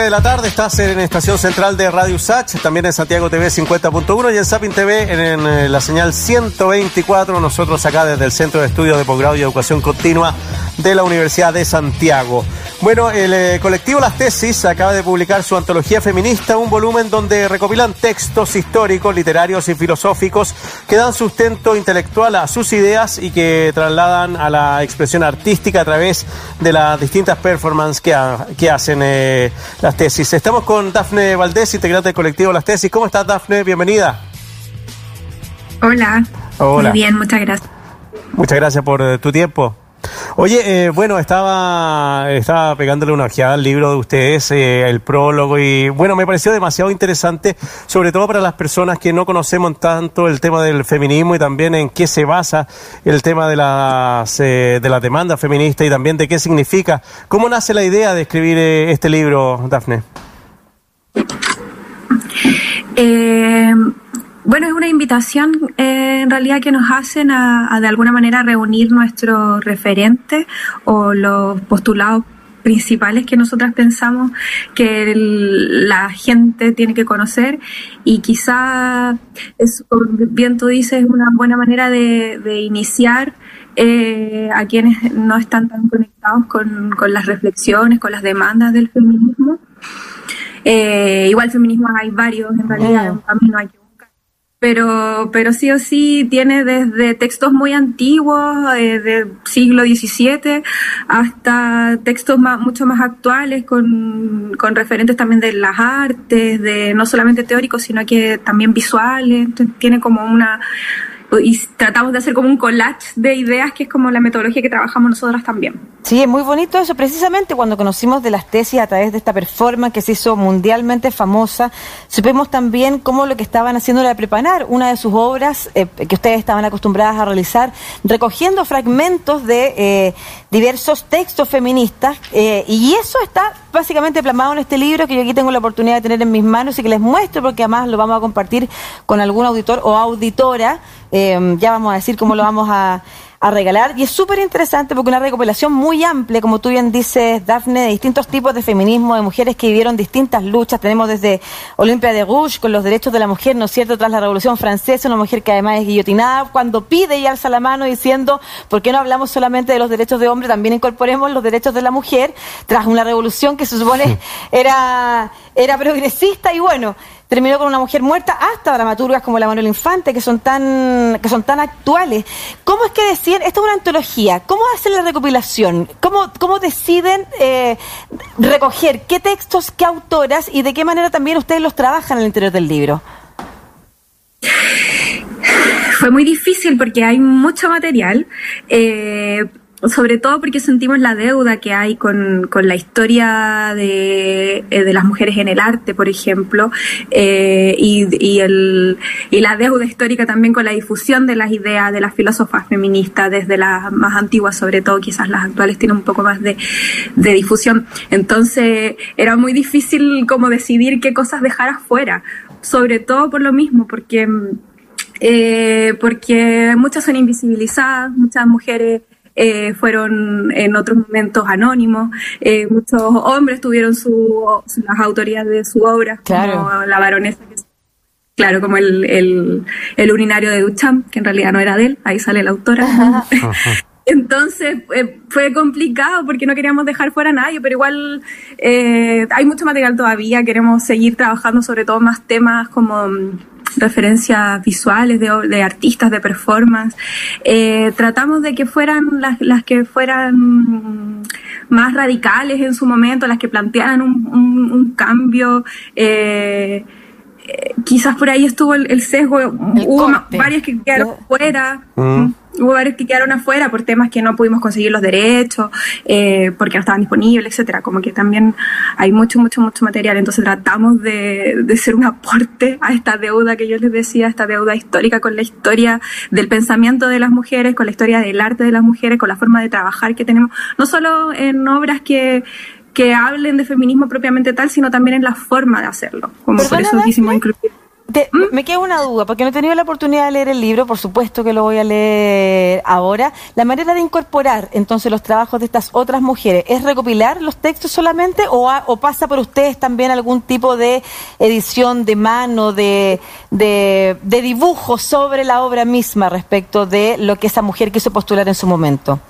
de la tarde estás en Estación Central de Radio Sach, también en Santiago TV 50.1 y en Sapin TV en, eh, la señal 124. Nosotros acá desde el Centro de Estudios de Posgrado y Educación Continua de la Universidad de Santiago. Bueno, el eh, colectivo Las Tesis acaba de publicar su antología feminista, un volumen donde recopilan textos históricos, literarios y filosóficos que dan sustento intelectual a sus ideas y que trasladan a la expresión artística a través de las distintas performances que, hacen. Eh, las tesis. Estamos con Dafne Valdés, integrante del colectivo Las Tesis. ¿Cómo estás, Dafne? Bienvenida. Hola. Hola. Muy bien, muchas gracias. Muchas gracias por eh, tu tiempo. Oye, eh, bueno, estaba, estaba pegándole una ojeada al libro de ustedes, eh, el prólogo, y bueno, me pareció demasiado interesante, sobre todo para las personas que no conocemos tanto el tema del feminismo y también en qué se basa el tema de las, eh, de las demandas feministas y también de qué significa. ¿Cómo nace la idea de escribir este libro, Dafne? Bueno, es una invitación eh, en realidad que nos hacen a, de alguna manera reunir nuestros referentes o los postulados principales que nosotras pensamos que la gente tiene que conocer y quizá, es, como bien tú dices, es una buena manera de, iniciar eh, a quienes no están tan conectados con, con, las reflexiones, con las demandas del feminismo. Eh, igual feminismo hay varios, en realidad, oh. un camino hay que pero, pero sí o sí tiene desde textos muy antiguos, eh, del siglo XVII, hasta textos más, mucho más actuales, con, con referentes también de las artes, de no solamente teóricos, sino que también visuales. tiene como una y tratamos de hacer como un collage de ideas, que es como la metodología que trabajamos nosotras también. Sí, es muy bonito eso. Precisamente cuando conocimos de las tesis a través de esta performance que se hizo mundialmente famosa, supimos también cómo lo que estaban haciendo era preparar una de sus obras eh, que ustedes estaban acostumbradas a realizar, recogiendo fragmentos de eh, diversos textos feministas, eh, y eso está básicamente plasmado en este libro que yo aquí tengo la oportunidad de tener en mis manos y que les muestro porque además lo vamos a compartir con algún auditor o auditora Em, ya vamos a decir cómo lo vamos a, regalar. Y es súper interesante porque una recopilación muy amplia, como tú bien dices, Dafne, de distintos tipos de feminismo, de mujeres que vivieron distintas luchas. Tenemos desde Olimpia de Rouge con los derechos de la mujer, ¿no es cierto?, tras la Revolución Francesa, una mujer que además es guillotinada, cuando pide y alza la mano diciendo, ¿por qué no hablamos solamente de los derechos de hombre, también incorporemos los derechos de la mujer, tras una revolución que se supone era, era progresista y bueno, terminó con una mujer muerta, hasta dramaturgas como la Manuel Infante, que son tan, que son tan actuales. ¿Cómo es que deciden, esta es una antología, cómo hacen la recopilación? ¿Cómo, cómo deciden eh, recoger qué textos, qué autoras y de qué manera también ustedes los trabajan el interior del libro? Fue muy difícil porque hay mucho material. Eh, sobre todo porque sentimos la deuda que hay con, con la historia de, eh, de, las mujeres en el arte, por ejemplo, eh, y, y, el, y la deuda histórica también con la difusión de las ideas de las filósofas feministas, desde las más antiguas, sobre todo, quizás las actuales tienen un poco más de, de difusión. Entonces, era muy difícil como decidir qué cosas dejar afuera, sobre todo por lo mismo, porque, eh, porque muchas son invisibilizadas, muchas mujeres eh, fueron en otros momentos anónimos, eh, muchos hombres tuvieron su, las autorías de su obra, como la baronesa, claro, como el, el, el, urinario de Duchamp, que en realidad no era de él, ahí sale la autora. Entonces eh, fue complicado porque no queríamos dejar fuera a nadie, pero igual eh, hay mucho material todavía, queremos seguir trabajando sobre todo más temas como referencias visuales de, de artistas, de performance. Eh, tratamos de que fueran las, las, que fueran más radicales en su momento, las que plantearan un, un, cambio. Eh, eh, quizás por ahí estuvo el, sesgo, hubo varias que quedaron fuera. Mm. Hubo varios que quedaron afuera por temas que no pudimos conseguir los derechos, eh, porque no estaban disponibles, etcétera. Como que también hay mucho, mucho, mucho material. Entonces tratamos de, de ser un aporte a esta deuda que yo les decía, esta deuda histórica con la historia del pensamiento de las mujeres, con la historia del arte de las mujeres, con la forma de trabajar que tenemos, no solo en obras que que hablen de feminismo propiamente tal, sino también en la forma de hacerlo. Como por eso quisimos incluir ¿Mm? Me queda una duda, porque no he tenido la oportunidad de leer el libro, por supuesto que lo voy a leer ahora. La manera de incorporar entonces los trabajos de estas otras mujeres, ¿es recopilar los textos solamente o, o pasa por ustedes también algún tipo de edición de mano, de, de, de dibujo sobre la obra misma respecto de lo que esa mujer quiso postular en su momento?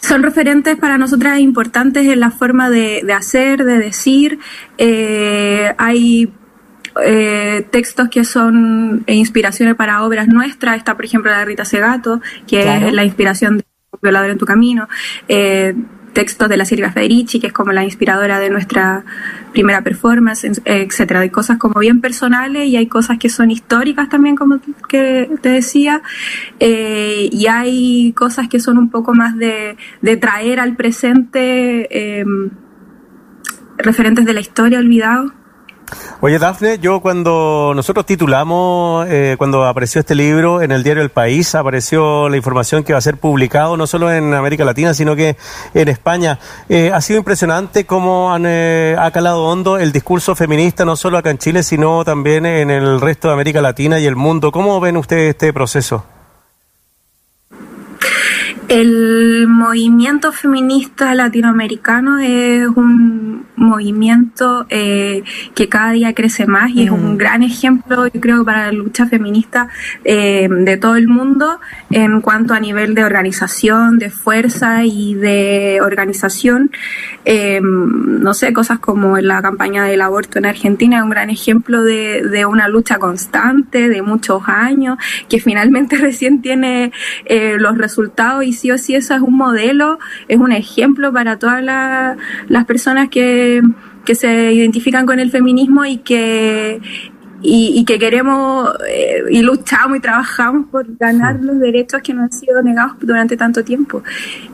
son referentes para nosotras importantes en la forma de, hacer, de decir. Eh, hay eh, textos que son inspiraciones para obras nuestras. Está, por ejemplo, la de Rita Segato, que es la inspiración de Violador en tu camino. Eh, textos de la Silvia Federici, que es como la inspiradora de nuestra primera performance, etcétera. Hay cosas como bien personales y hay cosas que son históricas también, como que te decía, eh, y hay cosas que son un poco más de, de traer al presente eh, referentes de la historia olvidado. Oye, Dafne, yo cuando nosotros titulamos, eh, cuando apareció este libro en el diario El País, apareció la información que va a ser publicado no solo en América Latina, sino que en España. Eh, ha sido impresionante cómo han, eh, ha calado hondo el discurso feminista, no solo acá en Chile, sino también en el resto de América Latina y el mundo. ¿Cómo ven ustedes este proceso? El movimiento feminista latinoamericano es un movimiento eh, que cada día crece más y es un mm. gran ejemplo, yo creo, para la lucha feminista eh, de todo el mundo en cuanto a nivel de organización, de fuerza y de organización. Eh, no sé, cosas como la campaña del aborto en Argentina es un gran ejemplo de, de una lucha constante de muchos años que finalmente recién tiene los resultados y sí o sí eso es un modelo, es un ejemplo para todas las personas que, se identifican con el feminismo y que, y, que queremos eh, y luchamos y trabajamos por ganar los derechos que nos han sido negados durante tanto tiempo.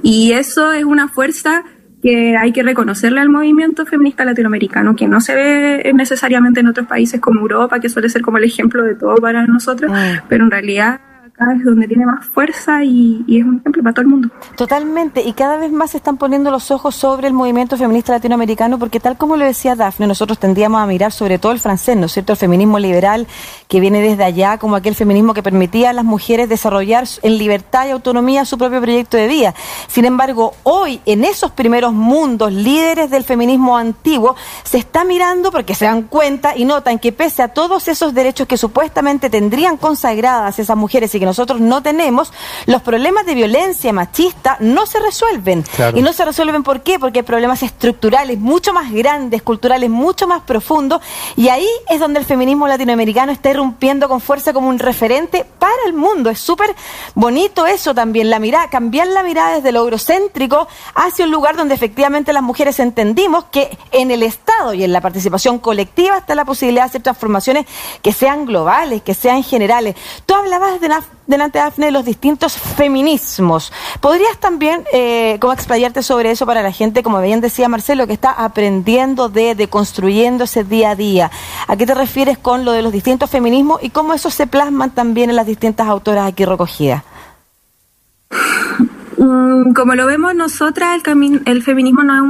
Y eso es una fuerza que hay que reconocerle al movimiento feminista latinoamericano, que no se ve necesariamente en otros países como Europa, que suele ser como el ejemplo de todo para nosotros, mm. pero en realidad es donde tiene más fuerza y, es un ejemplo para todo el mundo. Totalmente, y cada vez más se están poniendo los ojos sobre el movimiento feminista latinoamericano, porque tal como lo decía Dafne, nosotros tendríamos a mirar sobre todo el francés, ¿no es cierto? El feminismo liberal que viene desde allá, como aquel feminismo que permitía a las mujeres desarrollar en libertad y autonomía su propio proyecto de vida. Sin embargo, hoy, en esos primeros mundos líderes del feminismo antiguo, se está mirando porque se dan cuenta y notan que pese a todos esos derechos que supuestamente tendrían consagradas esas mujeres y que nosotros no tenemos, los problemas de violencia machista no se resuelven. Y no se resuelven ¿por qué? Porque hay problemas estructurales mucho más grandes, culturales mucho más profundos, y ahí es donde el feminismo latinoamericano está irrumpiendo con fuerza como un referente para el mundo. Es súper bonito eso también, la mirada, cambiar la mirada desde lo eurocéntrico hacia un lugar donde efectivamente las mujeres entendimos que en el Estado y en la participación colectiva está la posibilidad de hacer transformaciones que sean globales, que sean generales. Tú hablabas de una delante, Dafne, los distintos feminismos. ¿Podrías también eh, como explayarte sobre eso para la gente, como bien decía Marcelo, que está aprendiendo de, de construyéndose día a día? ¿A qué te refieres con lo de los distintos feminismos y cómo eso se plasma también en las distintas autoras aquí recogidas? Mm, como lo vemos nosotras, el, el feminismo no es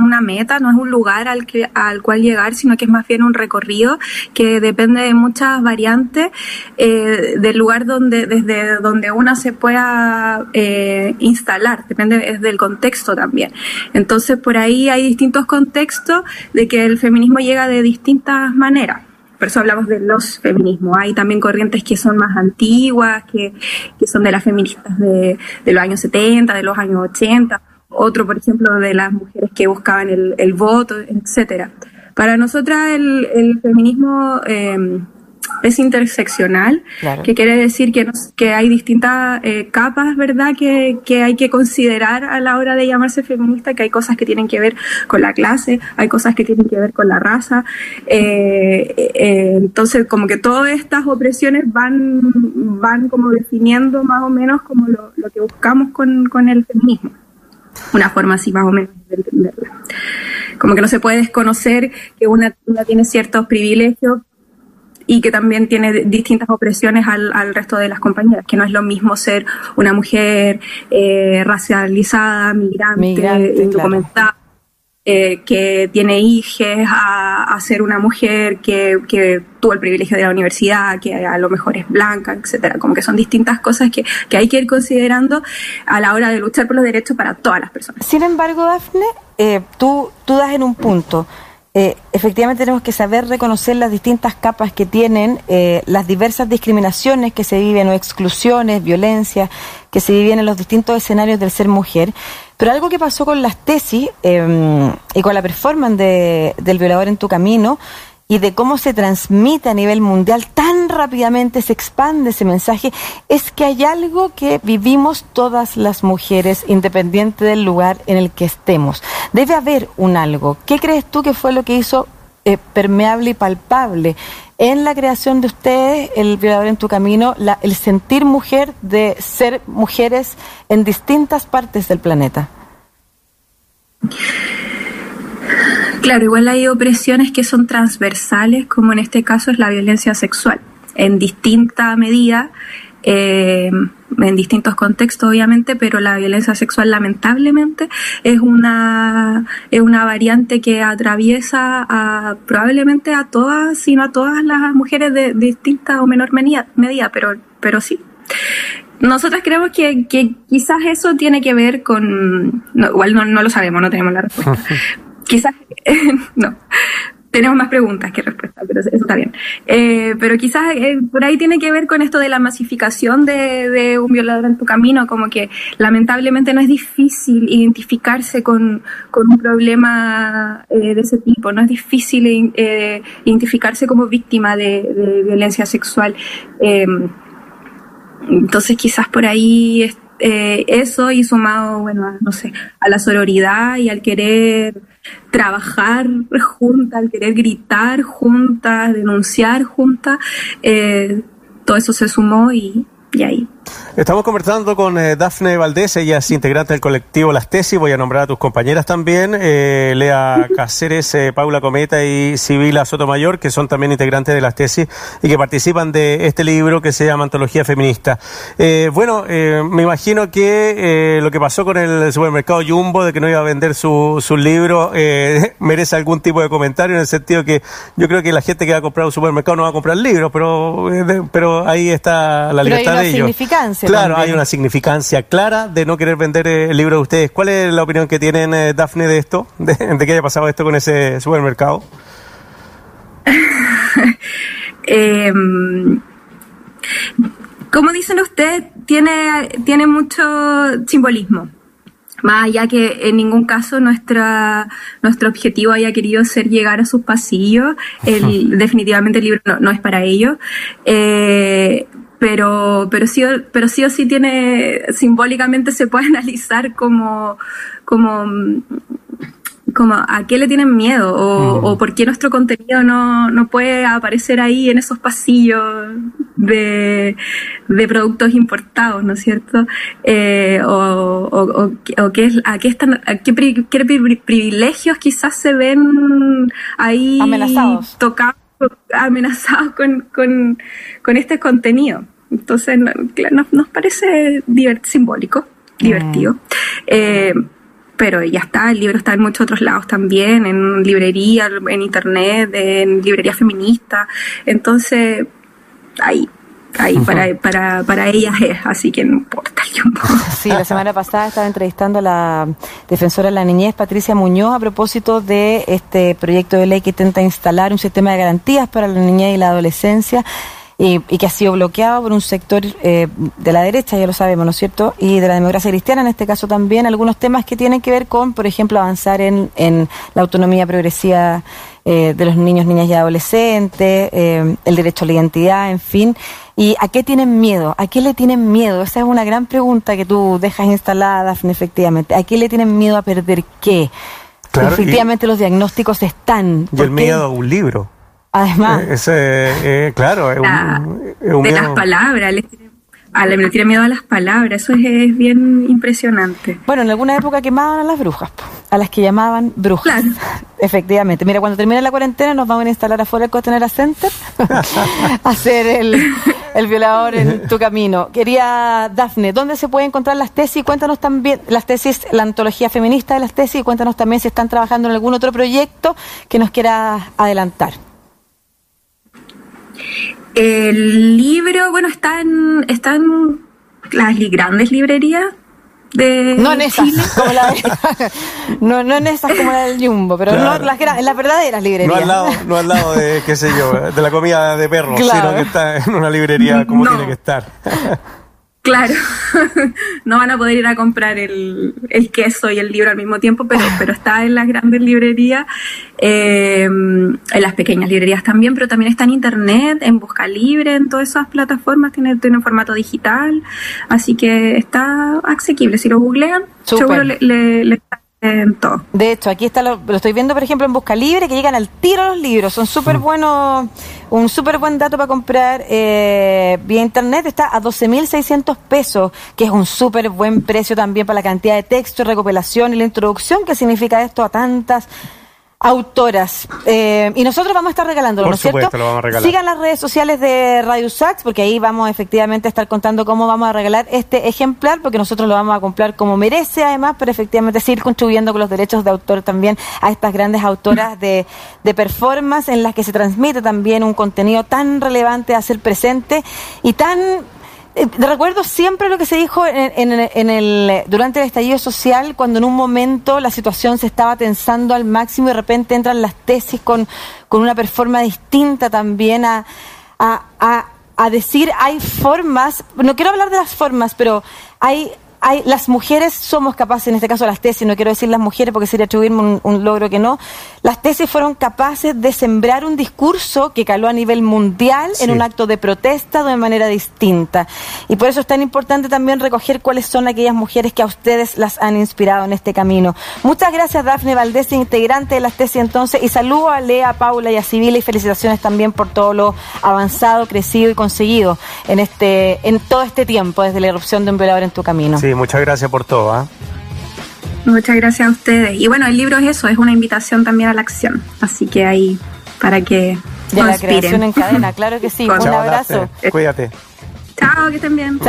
una meta, no es un lugar al, que, al cual llegar, sino que es más bien un recorrido que depende de muchas variantes eh, del lugar donde, desde donde una se pueda eh, instalar, depende es del contexto también. Entonces, por ahí hay distintos contextos de que el feminismo llega de distintas maneras por eso hablamos de los feminismos. Hay también corrientes que son más antiguas, que, que son de las feministas de, de, los años 70, de los años 80. Otro, por ejemplo, de las mujeres que buscaban el, el voto, etcétera. Para nosotras el, el feminismo eh, es interseccional, que quiere decir que, que hay distintas eh, capas, ¿verdad?, que, que, hay que considerar a la hora de llamarse feminista, que hay cosas que tienen que ver con la clase, hay cosas que tienen que ver con la raza. Eh, eh, entonces, como que todas estas opresiones van, van como definiendo más o menos como lo, lo que buscamos con, con el feminismo. Una forma así más o menos de entenderla. Como que no se puede desconocer que una, una tiene ciertos privilegios y que también tiene distintas opresiones al, al, resto de las compañeras, que no es lo mismo ser una mujer eh, racializada, migrante, indocumentada. eh, que tiene hijos a, a, ser una mujer que, que, tuvo el privilegio de la universidad, que a lo mejor es blanca, etcétera. Como que son distintas cosas que, que hay que ir considerando a la hora de luchar por los derechos para todas las personas. Sin embargo, Dafne, eh, tú, tú das en un punto. Eh, efectivamente tenemos que saber reconocer las distintas capas que tienen eh, las diversas discriminaciones que se viven o exclusiones, violencia que se viven en los distintos escenarios del ser mujer. Pero algo que pasó con las tesis eh, y con la performance de, del violador en tu camino y de cómo se transmite a nivel mundial tan rápidamente, se expande ese mensaje, es que hay algo que vivimos todas las mujeres, independiente del lugar en el que estemos. Debe haber un algo. ¿Qué crees tú que fue lo que hizo eh, permeable y palpable en la creación de ustedes, el violador en tu camino, la, el sentir mujer de ser mujeres en distintas partes del planeta? Claro, igual hay opresiones que son transversales, como en este caso es la violencia sexual, en distinta medida, eh, en distintos contextos obviamente, pero la violencia sexual lamentablemente es una, es una variante que atraviesa a, probablemente a todas, sino a todas las mujeres de, de distinta o menor medida, medida pero, pero sí. Nosotras creemos que, que, quizás eso tiene que ver con, igual no, no lo sabemos, no tenemos la respuesta, quizás, no, tenemos más preguntas que respuestas, pero eso está bien. Eh, pero quizás eh, por ahí tiene que ver con esto de la masificación de, un violador en tu camino, como que lamentablemente no es difícil identificarse con, un problema eh, de ese tipo, no es difícil eh, identificarse como víctima de, de violencia sexual. entonces quizás por ahí eso y sumado, bueno, a, no sé, a la sororidad y al querer trabajar juntas, querer gritar juntas, denunciar juntas, eh, todo eso se sumó y, y ahí. Estamos conversando con eh, Dafne Valdés, ella es integrante del colectivo Las Tesis, voy a nombrar a tus compañeras también, eh, Lea Cáceres, eh, Paula Cometa y Sibila Sotomayor, que son también integrantes de Las Tesis y que participan de este libro que se llama Antología Feminista. Eh, bueno, eh, me imagino que lo que pasó con el supermercado Jumbo, de que no iba a vender su, su libro, merece algún tipo de comentario en el sentido que yo creo que la gente que va a comprar un supermercado no va a comprar libros, pero, pero ahí está la libertad de ellos. Claro, también. hay una significancia clara de no querer vender el libro de ustedes. ¿Cuál es la opinión que tienen, eh, Dafne, de esto? De, de que haya pasado esto con ese supermercado? eh, como dicen ustedes, tiene, tiene mucho simbolismo. Más allá que en ningún caso nuestra, nuestro objetivo haya querido ser llegar a sus pasillos, el, definitivamente el libro no, no es para ellos. Eh, pero, pero sí, pero sí o sí tiene, simbólicamente se puede analizar como, como, como a qué le tienen miedo o, o por qué nuestro contenido no, no puede aparecer ahí en esos pasillos de, de productos importados, ¿no es cierto? Eh, o, o, o, qué, a qué están, a qué, pri, qué privilegios quizás se ven ahí amenazados. tocados amenazados con, con, con este contenido. Entonces nos, nos parece divert, simbólico, divertido. Mm. Eh, pero ya está, el libro está en muchos otros lados también, en librería, en internet, en librería feminista. Entonces, ahí, ahí uh -huh. para, para, para ellas es, así que no importa. Sí, la semana pasada estaba entrevistando a la defensora de la niñez, Patricia Muñoz, a propósito de este proyecto de ley que intenta instalar un sistema de garantías para la niñez y la adolescencia. Y, y, que ha sido bloqueado por un sector eh, de la derecha, ya lo sabemos, ¿no es cierto? Y de la democracia cristiana, en este caso también, algunos temas que tienen que ver con, por ejemplo, avanzar en, en la autonomía progresiva eh, de los niños, niñas y adolescentes, eh, el derecho a la identidad, en fin. ¿Y a qué tienen miedo? ¿A qué le tienen miedo? Esa es una gran pregunta que tú dejas instalada, Dafne, efectivamente. ¿A qué le tienen miedo a perder qué? Claro, efectivamente los diagnósticos están. Y el miedo a un libro. Además. Eh, ese, eh, claro, es un, la, es un de miedo. las palabras, le tiene, a la, le tiene miedo a las palabras, eso es, es, bien impresionante. Bueno, en alguna época quemaban a las brujas, a las que llamaban brujas. Claro. Efectivamente. Mira, cuando termine la cuarentena nos vamos a instalar afuera el Costanera Center a hacer el, El violador en tu camino. Quería, Dafne, ¿dónde se puede encontrar las tesis? Cuéntanos también, las tesis, la antología feminista de las tesis, y cuéntanos también si están trabajando en algún otro proyecto que nos quieras adelantar. El libro, bueno, está en, está en las grandes librerías de no en esas como la no, no en esas como la del Jumbo pero no las, en las verdaderas librerías no al lado no al lado de qué sé yo de la comida de perros sino que está en una librería como tiene que estar Claro, no van a poder ir a comprar el, el, queso y el libro al mismo tiempo, pero, pero está en las grandes librerías, eh, en las pequeñas librerías también, pero también está en internet, en Busca Libre, en todas esas plataformas, tiene, tiene un formato digital, así que está asequible. Si lo googlean, seguro le, le, de hecho, aquí está lo, estoy viendo, por ejemplo, en Busca Libre, que llegan al tiro los libros. Son súper buenos, un súper buen dato para comprar eh, vía internet. Está a 12.600 pesos, que es un súper buen precio también para la cantidad de texto, recopilación y la introducción que significa esto a tantas autoras. Eh, y nosotros vamos a estar regalándolo, ¿no es cierto? Sigan las redes sociales de Radio Sax, porque ahí vamos efectivamente a estar contando cómo vamos a regalar este ejemplar, porque nosotros lo vamos a comprar como merece, además, pero efectivamente seguir contribuyendo con los derechos de autor también a estas grandes autoras de, de performance en las que se transmite también un contenido tan relevante a ser presente y tan recuerdo siempre lo que se dijo en, el, durante el estallido social, cuando en un momento la situación se estaba tensando al máximo y de repente entran las tesis con, con una performance distinta también a, a, a decir hay formas, no quiero hablar de las formas, pero hay hay, las mujeres somos capaces, en este caso las tesis, no quiero decir las mujeres porque sería atribuirme un, logro que no, las tesis fueron capaces de sembrar un discurso que caló a nivel mundial en un acto de protesta de manera distinta. Y por eso es tan importante también recoger cuáles son aquellas mujeres que a ustedes las han inspirado en este camino. Muchas gracias, Dafne Valdés, integrante de las tesis entonces, y saludo a Lea, Paula y a Civila y felicitaciones también por todo lo avanzado, crecido y conseguido en, este, en todo este tiempo, desde la erupción de un violador en tu camino muchas gracias por todo. ¿ah? Muchas gracias a ustedes. Y bueno, el libro es eso, es una invitación también a la acción. Así que ahí, para que... De la creación en cadena, claro que sí. Un abrazo. Cuídate. Chao, que estén bien. Chao.